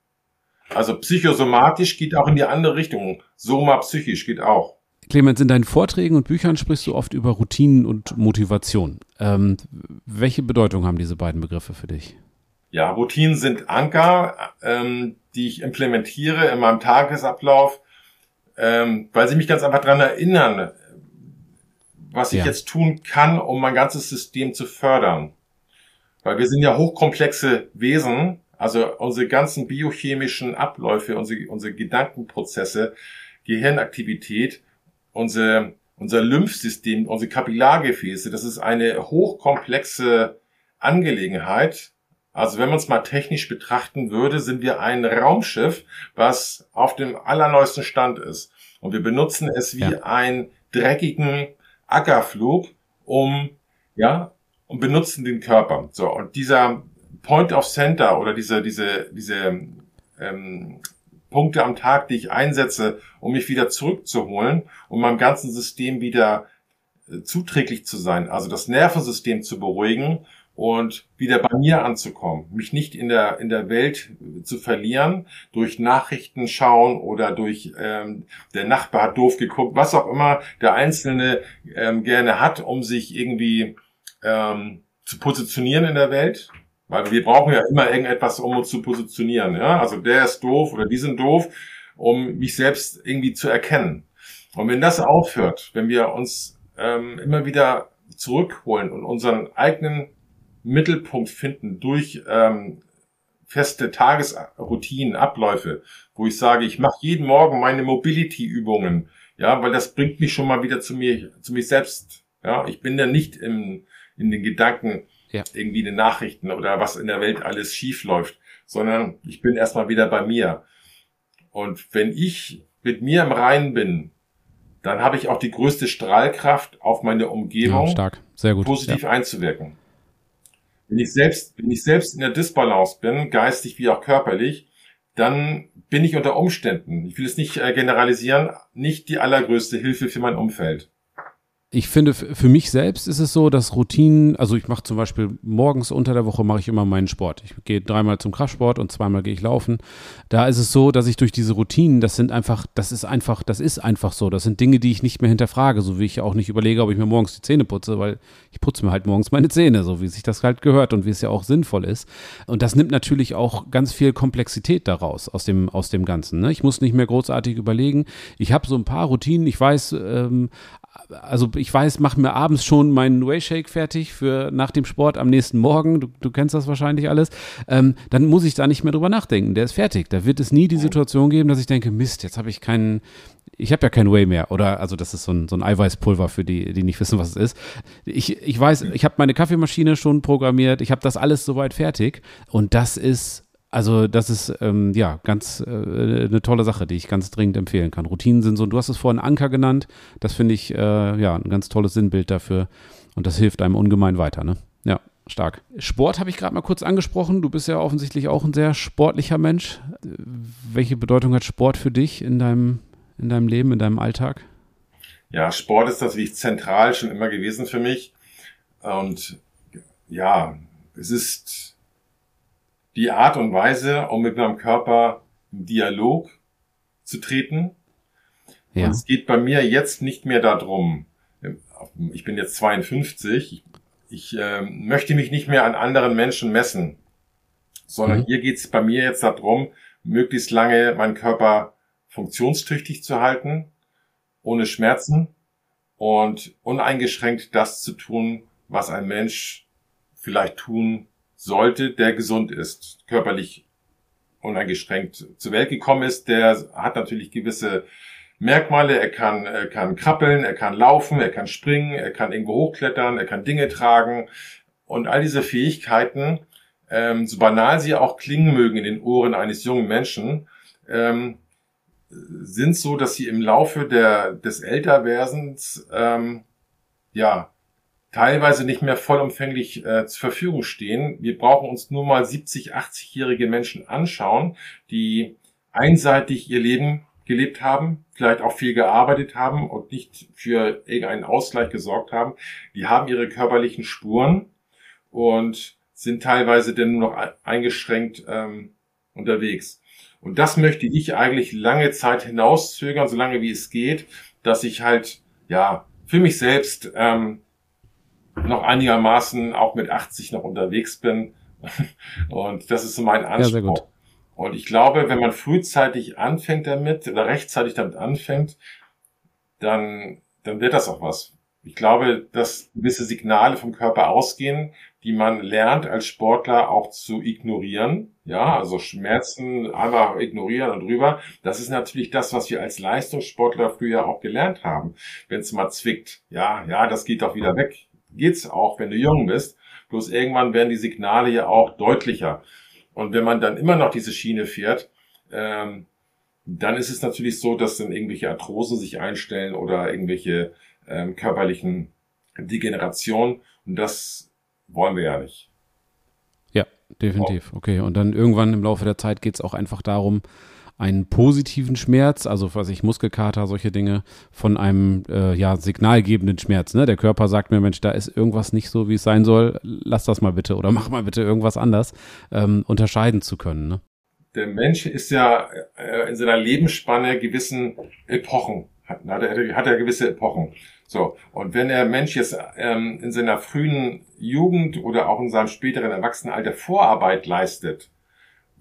Also psychosomatisch geht auch in die andere Richtung. Soma psychisch geht auch. Clemens, in deinen Vorträgen und Büchern sprichst du oft über Routinen und Motivation. Ähm, welche Bedeutung haben diese beiden Begriffe für dich? Ja, Routinen sind Anker, ähm, die ich implementiere in meinem Tagesablauf, ähm, weil sie mich ganz einfach daran erinnern, was ich ja. jetzt tun kann, um mein ganzes System zu fördern. Weil wir sind ja hochkomplexe Wesen, also unsere ganzen biochemischen Abläufe, unsere, unsere Gedankenprozesse, Gehirnaktivität, unsere, unser Lymphsystem, unsere Kapillargefäße, das ist eine hochkomplexe Angelegenheit. Also wenn man es mal technisch betrachten würde, sind wir ein Raumschiff, was auf dem allerneuesten Stand ist. Und wir benutzen es wie ja. einen dreckigen Ackerflug, um, ja, und benutzen den Körper. So, und dieser Point of Center oder diese, diese, diese ähm, Punkte am Tag, die ich einsetze, um mich wieder zurückzuholen, um meinem ganzen System wieder äh, zuträglich zu sein, also das Nervensystem zu beruhigen und wieder bei mir anzukommen, mich nicht in der in der Welt zu verlieren durch Nachrichten schauen oder durch ähm, der Nachbar hat doof geguckt, was auch immer der Einzelne ähm, gerne hat, um sich irgendwie ähm, zu positionieren in der Welt weil wir brauchen ja immer irgendetwas, um uns zu positionieren. Ja? Also der ist doof oder die sind doof, um mich selbst irgendwie zu erkennen. Und wenn das aufhört, wenn wir uns ähm, immer wieder zurückholen und unseren eigenen Mittelpunkt finden durch ähm, feste Tagesroutinen, Abläufe, wo ich sage, ich mache jeden Morgen meine Mobility-Übungen, ja, weil das bringt mich schon mal wieder zu mir, zu mich selbst. Ja, ich bin ja nicht im, in den Gedanken, ja. irgendwie den Nachrichten oder was in der Welt alles schief läuft, sondern ich bin erstmal wieder bei mir. Und wenn ich mit mir im Reinen bin, dann habe ich auch die größte Strahlkraft auf meine Umgebung ja, stark. Sehr gut. positiv ja. einzuwirken. Wenn ich selbst, wenn ich selbst in der Disbalance bin, geistig wie auch körperlich, dann bin ich unter Umständen, ich will es nicht äh, generalisieren, nicht die allergrößte Hilfe für mein Umfeld ich finde, für mich selbst ist es so, dass Routinen, also ich mache zum Beispiel morgens unter der Woche mache ich immer meinen Sport. Ich gehe dreimal zum Kraftsport und zweimal gehe ich laufen. Da ist es so, dass ich durch diese Routinen, das sind einfach, das ist einfach, das ist einfach so. Das sind Dinge, die ich nicht mehr hinterfrage, so wie ich auch nicht überlege, ob ich mir morgens die Zähne putze, weil ich putze mir halt morgens meine Zähne, so wie sich das halt gehört und wie es ja auch sinnvoll ist. Und das nimmt natürlich auch ganz viel Komplexität daraus, aus dem, aus dem Ganzen. Ne? Ich muss nicht mehr großartig überlegen. Ich habe so ein paar Routinen, ich weiß, ähm, also ich weiß, mach mir abends schon meinen Whey-Shake fertig für nach dem Sport am nächsten Morgen. Du, du kennst das wahrscheinlich alles. Ähm, dann muss ich da nicht mehr drüber nachdenken. Der ist fertig. Da wird es nie die Situation geben, dass ich denke, Mist, jetzt habe ich keinen, ich habe ja kein Whey mehr. Oder also das ist so ein, so ein Eiweißpulver für die, die nicht wissen, was es ist. Ich, ich weiß, ich habe meine Kaffeemaschine schon programmiert. Ich habe das alles soweit fertig. Und das ist also das ist ähm, ja ganz äh, eine tolle Sache, die ich ganz dringend empfehlen kann. Routinen sind so, du hast es vorhin Anker genannt, das finde ich äh, ja ein ganz tolles Sinnbild dafür und das hilft einem ungemein weiter, ne? Ja, stark. Sport habe ich gerade mal kurz angesprochen. Du bist ja offensichtlich auch ein sehr sportlicher Mensch. Welche Bedeutung hat Sport für dich in deinem in deinem Leben, in deinem Alltag? Ja, Sport ist natürlich zentral schon immer gewesen für mich und ja, es ist die Art und Weise, um mit meinem Körper im Dialog zu treten. Ja. Und es geht bei mir jetzt nicht mehr darum, ich bin jetzt 52, ich, ich äh, möchte mich nicht mehr an anderen Menschen messen, sondern mhm. hier geht es bei mir jetzt darum, möglichst lange meinen Körper funktionstüchtig zu halten, ohne Schmerzen und uneingeschränkt das zu tun, was ein Mensch vielleicht tun sollte, der gesund ist, körperlich uneingeschränkt zur Welt gekommen ist, der hat natürlich gewisse Merkmale. Er kann, er kann krabbeln, er kann laufen, er kann springen, er kann irgendwo hochklettern, er kann Dinge tragen. Und all diese Fähigkeiten, ähm, so banal sie auch klingen mögen in den Ohren eines jungen Menschen, ähm, sind so, dass sie im Laufe der, des Älterwerdens ähm, ja teilweise nicht mehr vollumfänglich äh, zur Verfügung stehen. Wir brauchen uns nur mal 70, 80-jährige Menschen anschauen, die einseitig ihr Leben gelebt haben, vielleicht auch viel gearbeitet haben und nicht für irgendeinen Ausgleich gesorgt haben. Die haben ihre körperlichen Spuren und sind teilweise dann nur noch eingeschränkt ähm, unterwegs. Und das möchte ich eigentlich lange Zeit hinauszögern, so lange wie es geht, dass ich halt, ja, für mich selbst ähm, noch einigermaßen auch mit 80 noch unterwegs bin. Und das ist so mein Anspruch. Ja, und ich glaube, wenn man frühzeitig anfängt damit oder rechtzeitig damit anfängt, dann, dann wird das auch was. Ich glaube, dass gewisse Signale vom Körper ausgehen, die man lernt als Sportler auch zu ignorieren. Ja, also Schmerzen einfach ignorieren und drüber. Das ist natürlich das, was wir als Leistungssportler früher auch gelernt haben. Wenn es mal zwickt, ja, ja, das geht doch wieder weg. Geht's auch, wenn du jung bist. Bloß irgendwann werden die Signale ja auch deutlicher. Und wenn man dann immer noch diese Schiene fährt, ähm, dann ist es natürlich so, dass dann irgendwelche Arthrosen sich einstellen oder irgendwelche ähm, körperlichen Degenerationen. Und das wollen wir ja nicht. Ja, definitiv. Okay. Und dann irgendwann im Laufe der Zeit geht es auch einfach darum, einen positiven Schmerz, also was ich Muskelkater, solche Dinge, von einem äh, ja, signalgebenden Schmerz. Ne? Der Körper sagt mir, Mensch, da ist irgendwas nicht so, wie es sein soll, lass das mal bitte oder mach mal bitte irgendwas anders, ähm, unterscheiden zu können. Ne? Der Mensch ist ja äh, in seiner Lebensspanne gewissen Epochen, hat, hat, er, hat er gewisse Epochen. So, und wenn der Mensch jetzt ähm, in seiner frühen Jugend oder auch in seinem späteren Erwachsenenalter Vorarbeit leistet,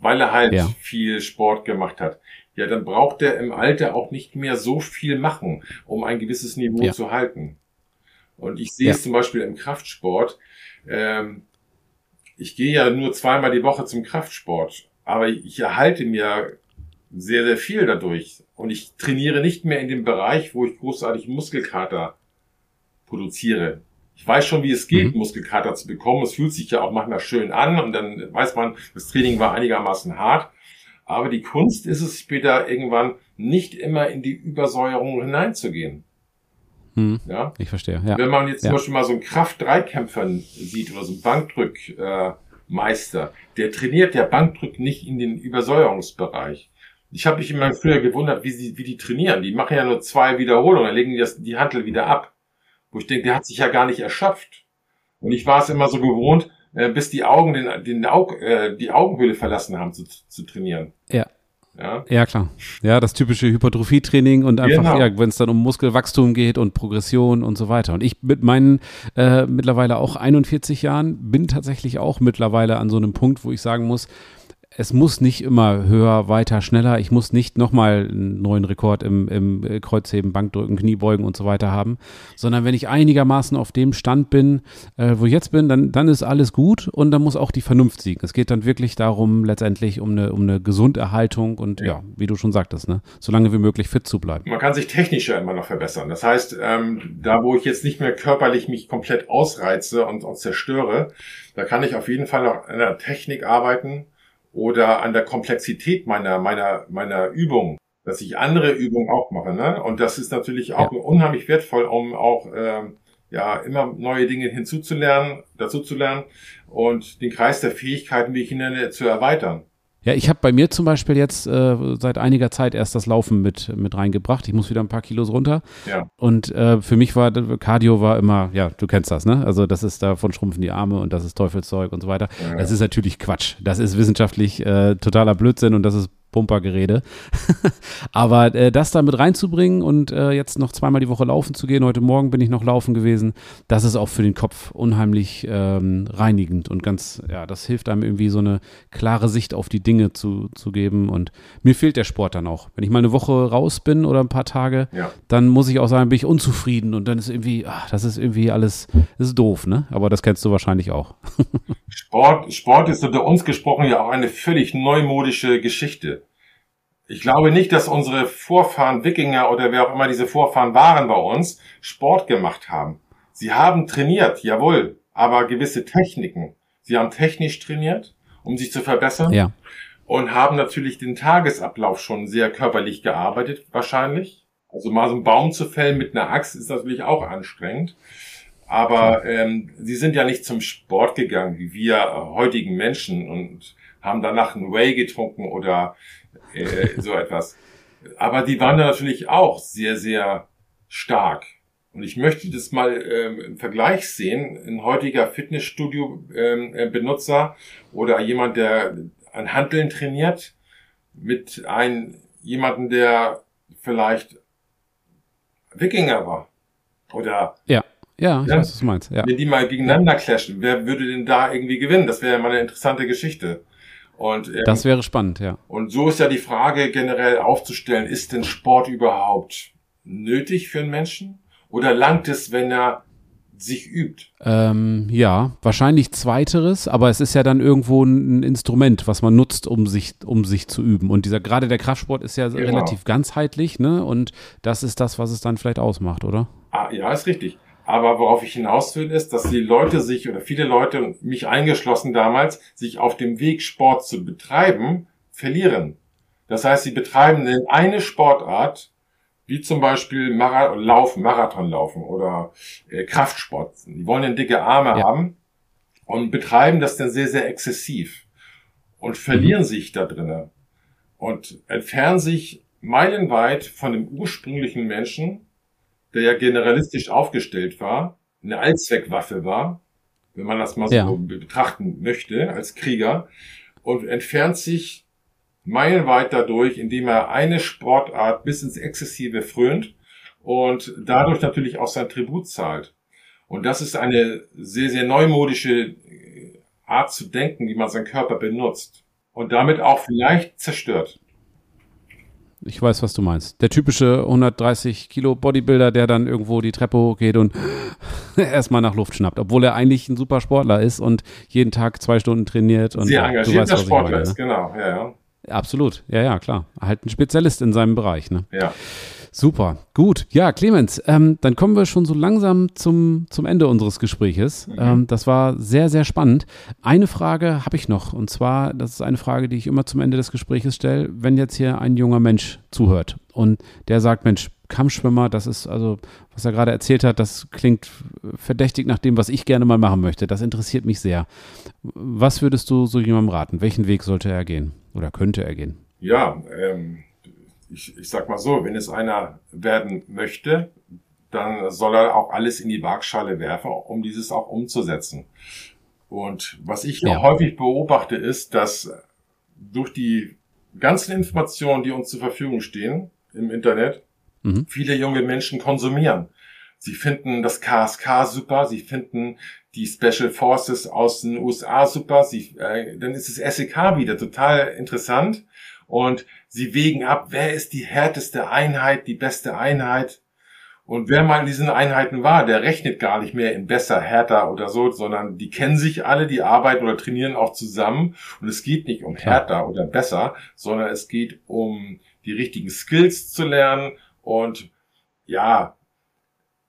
weil er halt ja. viel Sport gemacht hat. Ja, dann braucht er im Alter auch nicht mehr so viel machen, um ein gewisses Niveau ja. zu halten. Und ich sehe ja. es zum Beispiel im Kraftsport. Ähm, ich gehe ja nur zweimal die Woche zum Kraftsport, aber ich erhalte mir sehr, sehr viel dadurch. Und ich trainiere nicht mehr in dem Bereich, wo ich großartig Muskelkater produziere ich weiß schon, wie es geht, mhm. Muskelkater zu bekommen. Es fühlt sich ja auch manchmal schön an und dann weiß man, das Training war einigermaßen hart. Aber die Kunst ist es später irgendwann nicht immer in die Übersäuerung hineinzugehen. Hm, ja? Ich verstehe. Ja. Wenn man jetzt ja. zum Beispiel mal so einen Kraft-3-Kämpfer sieht oder so einen Bankdrückmeister, äh, der trainiert der Bankdrück nicht in den Übersäuerungsbereich. Ich habe mich immer früher gewundert, wie, sie, wie die trainieren. Die machen ja nur zwei Wiederholungen, dann legen die das, die Handel wieder ab. Wo ich denke, der hat sich ja gar nicht erschöpft. Und ich war es immer so gewohnt, äh, bis die Augen den, den Aug, äh, die Augenhöhle verlassen haben zu, zu trainieren. Ja. Ja. ja, klar. Ja, das typische Hypertrophie-Training und einfach, genau. ja, wenn es dann um Muskelwachstum geht und Progression und so weiter. Und ich mit meinen äh, mittlerweile auch 41 Jahren bin tatsächlich auch mittlerweile an so einem Punkt, wo ich sagen muss, es muss nicht immer höher, weiter, schneller. Ich muss nicht nochmal einen neuen Rekord im, im äh, Kreuzheben, Bankdrücken, Kniebeugen und so weiter haben, sondern wenn ich einigermaßen auf dem Stand bin, äh, wo ich jetzt bin, dann, dann ist alles gut und dann muss auch die Vernunft siegen. Es geht dann wirklich darum, letztendlich um eine, um eine Gesunderhaltung und ja. ja wie du schon sagtest, ne, so lange wie möglich fit zu bleiben. Man kann sich technisch ja immer noch verbessern. Das heißt, ähm, da wo ich jetzt nicht mehr körperlich mich komplett ausreize und, und zerstöre, da kann ich auf jeden Fall noch an der Technik arbeiten oder an der Komplexität meiner, meiner, meiner Übung, dass ich andere Übungen auch mache. Ne? Und das ist natürlich auch ja. unheimlich wertvoll, um auch äh, ja immer neue Dinge hinzuzulernen, dazu zu lernen und den Kreis der Fähigkeiten, wie ich ihn nenne, zu erweitern. Ja, ich habe bei mir zum Beispiel jetzt äh, seit einiger Zeit erst das Laufen mit, mit reingebracht. Ich muss wieder ein paar Kilos runter. Ja. Und äh, für mich war Cardio war immer, ja, du kennst das, ne? Also das ist davon schrumpfen die Arme und das ist Teufelszeug und so weiter. Ja. Das ist natürlich Quatsch. Das ist wissenschaftlich äh, totaler Blödsinn und das ist Pumpergerede. Aber äh, das da mit reinzubringen und äh, jetzt noch zweimal die Woche laufen zu gehen, heute Morgen bin ich noch laufen gewesen, das ist auch für den Kopf unheimlich ähm, reinigend und ganz, ja, das hilft einem irgendwie so eine klare Sicht auf die Dinge zu, zu geben. Und mir fehlt der Sport dann auch. Wenn ich mal eine Woche raus bin oder ein paar Tage, ja. dann muss ich auch sagen, bin ich unzufrieden und dann ist irgendwie, ach, das ist irgendwie alles, das ist doof, ne? Aber das kennst du wahrscheinlich auch. Sport, Sport ist unter uns gesprochen ja auch eine völlig neumodische Geschichte. Ich glaube nicht, dass unsere Vorfahren, Wikinger oder wer auch immer diese Vorfahren waren bei uns, Sport gemacht haben. Sie haben trainiert, jawohl, aber gewisse Techniken. Sie haben technisch trainiert, um sich zu verbessern. Ja. Und haben natürlich den Tagesablauf schon sehr körperlich gearbeitet, wahrscheinlich. Also mal so einen Baum zu fällen mit einer Axt ist natürlich auch anstrengend. Aber ähm, sie sind ja nicht zum Sport gegangen, wie wir heutigen Menschen und haben danach einen Whey getrunken oder äh, so etwas. Aber die waren natürlich auch sehr, sehr stark. Und ich möchte das mal ähm, im Vergleich sehen. Ein heutiger Fitnessstudio-Benutzer ähm, oder jemand, der an Handeln trainiert, mit einem jemanden, der vielleicht Wikinger war. Oder ja. Ja, ich ja, weiß, was du meinst. Ja. Wenn die mal gegeneinander clashen, wer würde denn da irgendwie gewinnen? Das wäre ja mal eine interessante Geschichte. Und, ähm, das wäre spannend, ja. Und so ist ja die Frage generell aufzustellen, ist denn Sport überhaupt nötig für einen Menschen? Oder langt es, wenn er sich übt? Ähm, ja, wahrscheinlich zweiteres, aber es ist ja dann irgendwo ein Instrument, was man nutzt, um sich, um sich zu üben. Und dieser, gerade der Kraftsport ist ja genau. relativ ganzheitlich, ne? Und das ist das, was es dann vielleicht ausmacht, oder? Ah, ja, ist richtig. Aber worauf ich hinaus will, ist, dass die Leute sich oder viele Leute, mich eingeschlossen damals, sich auf dem Weg, Sport zu betreiben, verlieren. Das heißt, sie betreiben eine Sportart, wie zum Beispiel Mara Laufen, Marathonlaufen oder äh, Kraftsport. Die wollen dann dicke Arme ja. haben und betreiben das dann sehr, sehr exzessiv und verlieren mhm. sich da drinnen und entfernen sich meilenweit von dem ursprünglichen Menschen, der ja generalistisch aufgestellt war, eine Allzweckwaffe war, wenn man das mal so ja. betrachten möchte, als Krieger, und entfernt sich meilenweit dadurch, indem er eine Sportart bis ins Exzessive frönt und dadurch natürlich auch sein Tribut zahlt. Und das ist eine sehr, sehr neumodische Art zu denken, wie man seinen Körper benutzt und damit auch vielleicht zerstört. Ich weiß, was du meinst. Der typische 130 Kilo Bodybuilder, der dann irgendwo die Treppe hochgeht und erstmal nach Luft schnappt, obwohl er eigentlich ein super Sportler ist und jeden Tag zwei Stunden trainiert. Und Sehr engagierter Sportler meine, ist, ne? genau, ja, ja. Absolut, ja, ja, klar. Halt ein Spezialist in seinem Bereich, ne? Ja. Super, gut. Ja, Clemens, ähm, dann kommen wir schon so langsam zum, zum Ende unseres Gespräches. Mhm. Ähm, das war sehr, sehr spannend. Eine Frage habe ich noch und zwar, das ist eine Frage, die ich immer zum Ende des Gespräches stelle, wenn jetzt hier ein junger Mensch zuhört und der sagt, Mensch, Kampfschwimmer, das ist also, was er gerade erzählt hat, das klingt verdächtig nach dem, was ich gerne mal machen möchte. Das interessiert mich sehr. Was würdest du so jemandem raten? Welchen Weg sollte er gehen oder könnte er gehen? Ja, ähm, ich, ich sag mal so, wenn es einer werden möchte, dann soll er auch alles in die Waagschale werfen, um dieses auch umzusetzen. Und was ich ja. häufig beobachte, ist, dass durch die ganzen Informationen, die uns zur Verfügung stehen im Internet, mhm. viele junge Menschen konsumieren. Sie finden das KSK super, sie finden die Special Forces aus den USA super, sie, äh, dann ist das SEK wieder total interessant und sie wägen ab, wer ist die härteste Einheit, die beste Einheit. Und wer mal in diesen Einheiten war, der rechnet gar nicht mehr in besser, härter oder so, sondern die kennen sich alle, die arbeiten oder trainieren auch zusammen. Und es geht nicht um härter oder besser, sondern es geht um die richtigen Skills zu lernen und ja,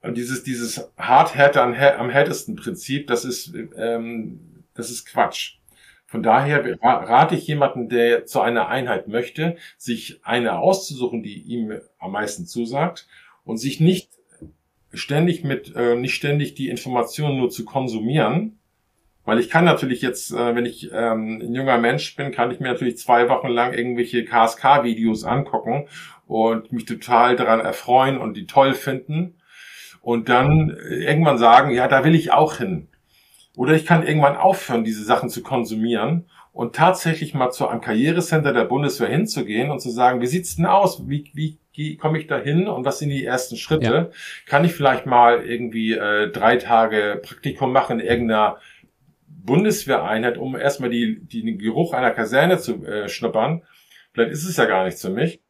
und dieses, dieses hart härter am härtesten Prinzip, das ist, ähm, das ist Quatsch. Von daher rate ich jemanden, der zu einer Einheit möchte, sich eine auszusuchen, die ihm am meisten zusagt und sich nicht ständig mit, äh, nicht ständig die Informationen nur zu konsumieren, weil ich kann natürlich jetzt, äh, wenn ich ähm, ein junger Mensch bin, kann ich mir natürlich zwei Wochen lang irgendwelche KSK-Videos angucken und mich total daran erfreuen und die toll finden und dann irgendwann sagen, ja, da will ich auch hin. Oder ich kann irgendwann aufhören, diese Sachen zu konsumieren und tatsächlich mal zu einem Karrierecenter der Bundeswehr hinzugehen und zu sagen, wie sieht's denn aus? Wie, wie, wie komme ich da hin und was sind die ersten Schritte? Ja. Kann ich vielleicht mal irgendwie äh, drei Tage Praktikum machen in irgendeiner Bundeswehreinheit, um erstmal die, die, den Geruch einer Kaserne zu äh, schnuppern? Vielleicht ist es ja gar nichts für mich.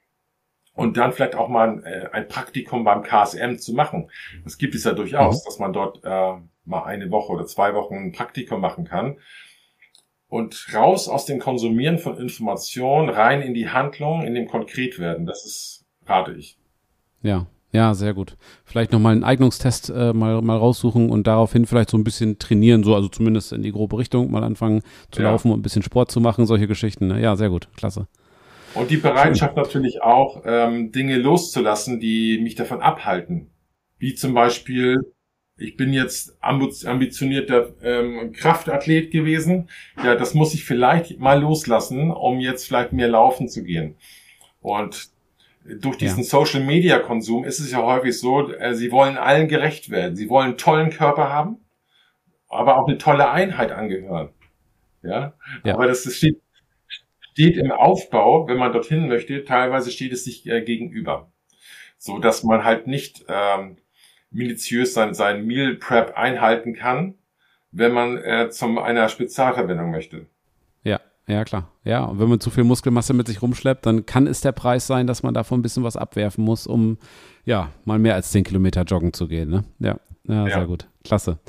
Und dann vielleicht auch mal ein, äh, ein Praktikum beim KSM zu machen. Das gibt es ja durchaus, mhm. dass man dort äh, mal eine Woche oder zwei Wochen ein Praktikum machen kann und raus aus dem Konsumieren von Informationen rein in die Handlung, in dem Konkretwerden. Das ist, rate ich. Ja, ja, sehr gut. Vielleicht nochmal einen Eignungstest äh, mal, mal raussuchen und daraufhin vielleicht so ein bisschen trainieren, so, also zumindest in die grobe Richtung mal anfangen zu ja. laufen und ein bisschen Sport zu machen, solche Geschichten. Ne? Ja, sehr gut, klasse. Und die Bereitschaft Schön. natürlich auch, ähm, Dinge loszulassen, die mich davon abhalten. Wie zum Beispiel ich bin jetzt ambitionierter ähm, Kraftathlet gewesen. Ja, das muss ich vielleicht mal loslassen, um jetzt vielleicht mehr laufen zu gehen. Und durch diesen ja. Social Media Konsum ist es ja häufig so, äh, sie wollen allen gerecht werden. Sie wollen einen tollen Körper haben, aber auch eine tolle Einheit angehören. Ja, ja. aber das steht, steht im Aufbau, wenn man dorthin möchte, teilweise steht es sich äh, gegenüber. So dass man halt nicht ähm, minutiös sein, sein Meal Prep einhalten kann, wenn man äh, zum einer Spezialverwendung möchte. Ja, ja klar. Ja, und wenn man zu viel Muskelmasse mit sich rumschleppt, dann kann es der Preis sein, dass man davon ein bisschen was abwerfen muss, um ja mal mehr als 10 Kilometer joggen zu gehen. Ne? Ja, ja, ja. sehr gut. Klasse.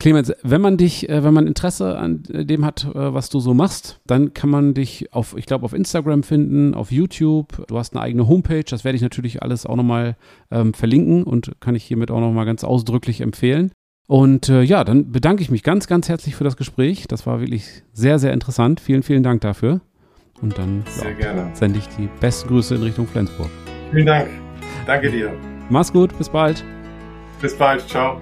Clemens, wenn man dich, äh, wenn man Interesse an dem hat, äh, was du so machst, dann kann man dich auf, ich glaube, auf Instagram finden, auf YouTube. Du hast eine eigene Homepage, das werde ich natürlich alles auch nochmal ähm, verlinken und kann ich hiermit auch nochmal ganz ausdrücklich empfehlen. Und äh, ja, dann bedanke ich mich ganz, ganz herzlich für das Gespräch. Das war wirklich sehr, sehr interessant. Vielen, vielen Dank dafür. Und dann ja, sende ich die besten Grüße in Richtung Flensburg. Vielen Dank. Danke dir. Mach's gut, bis bald. Bis bald, ciao.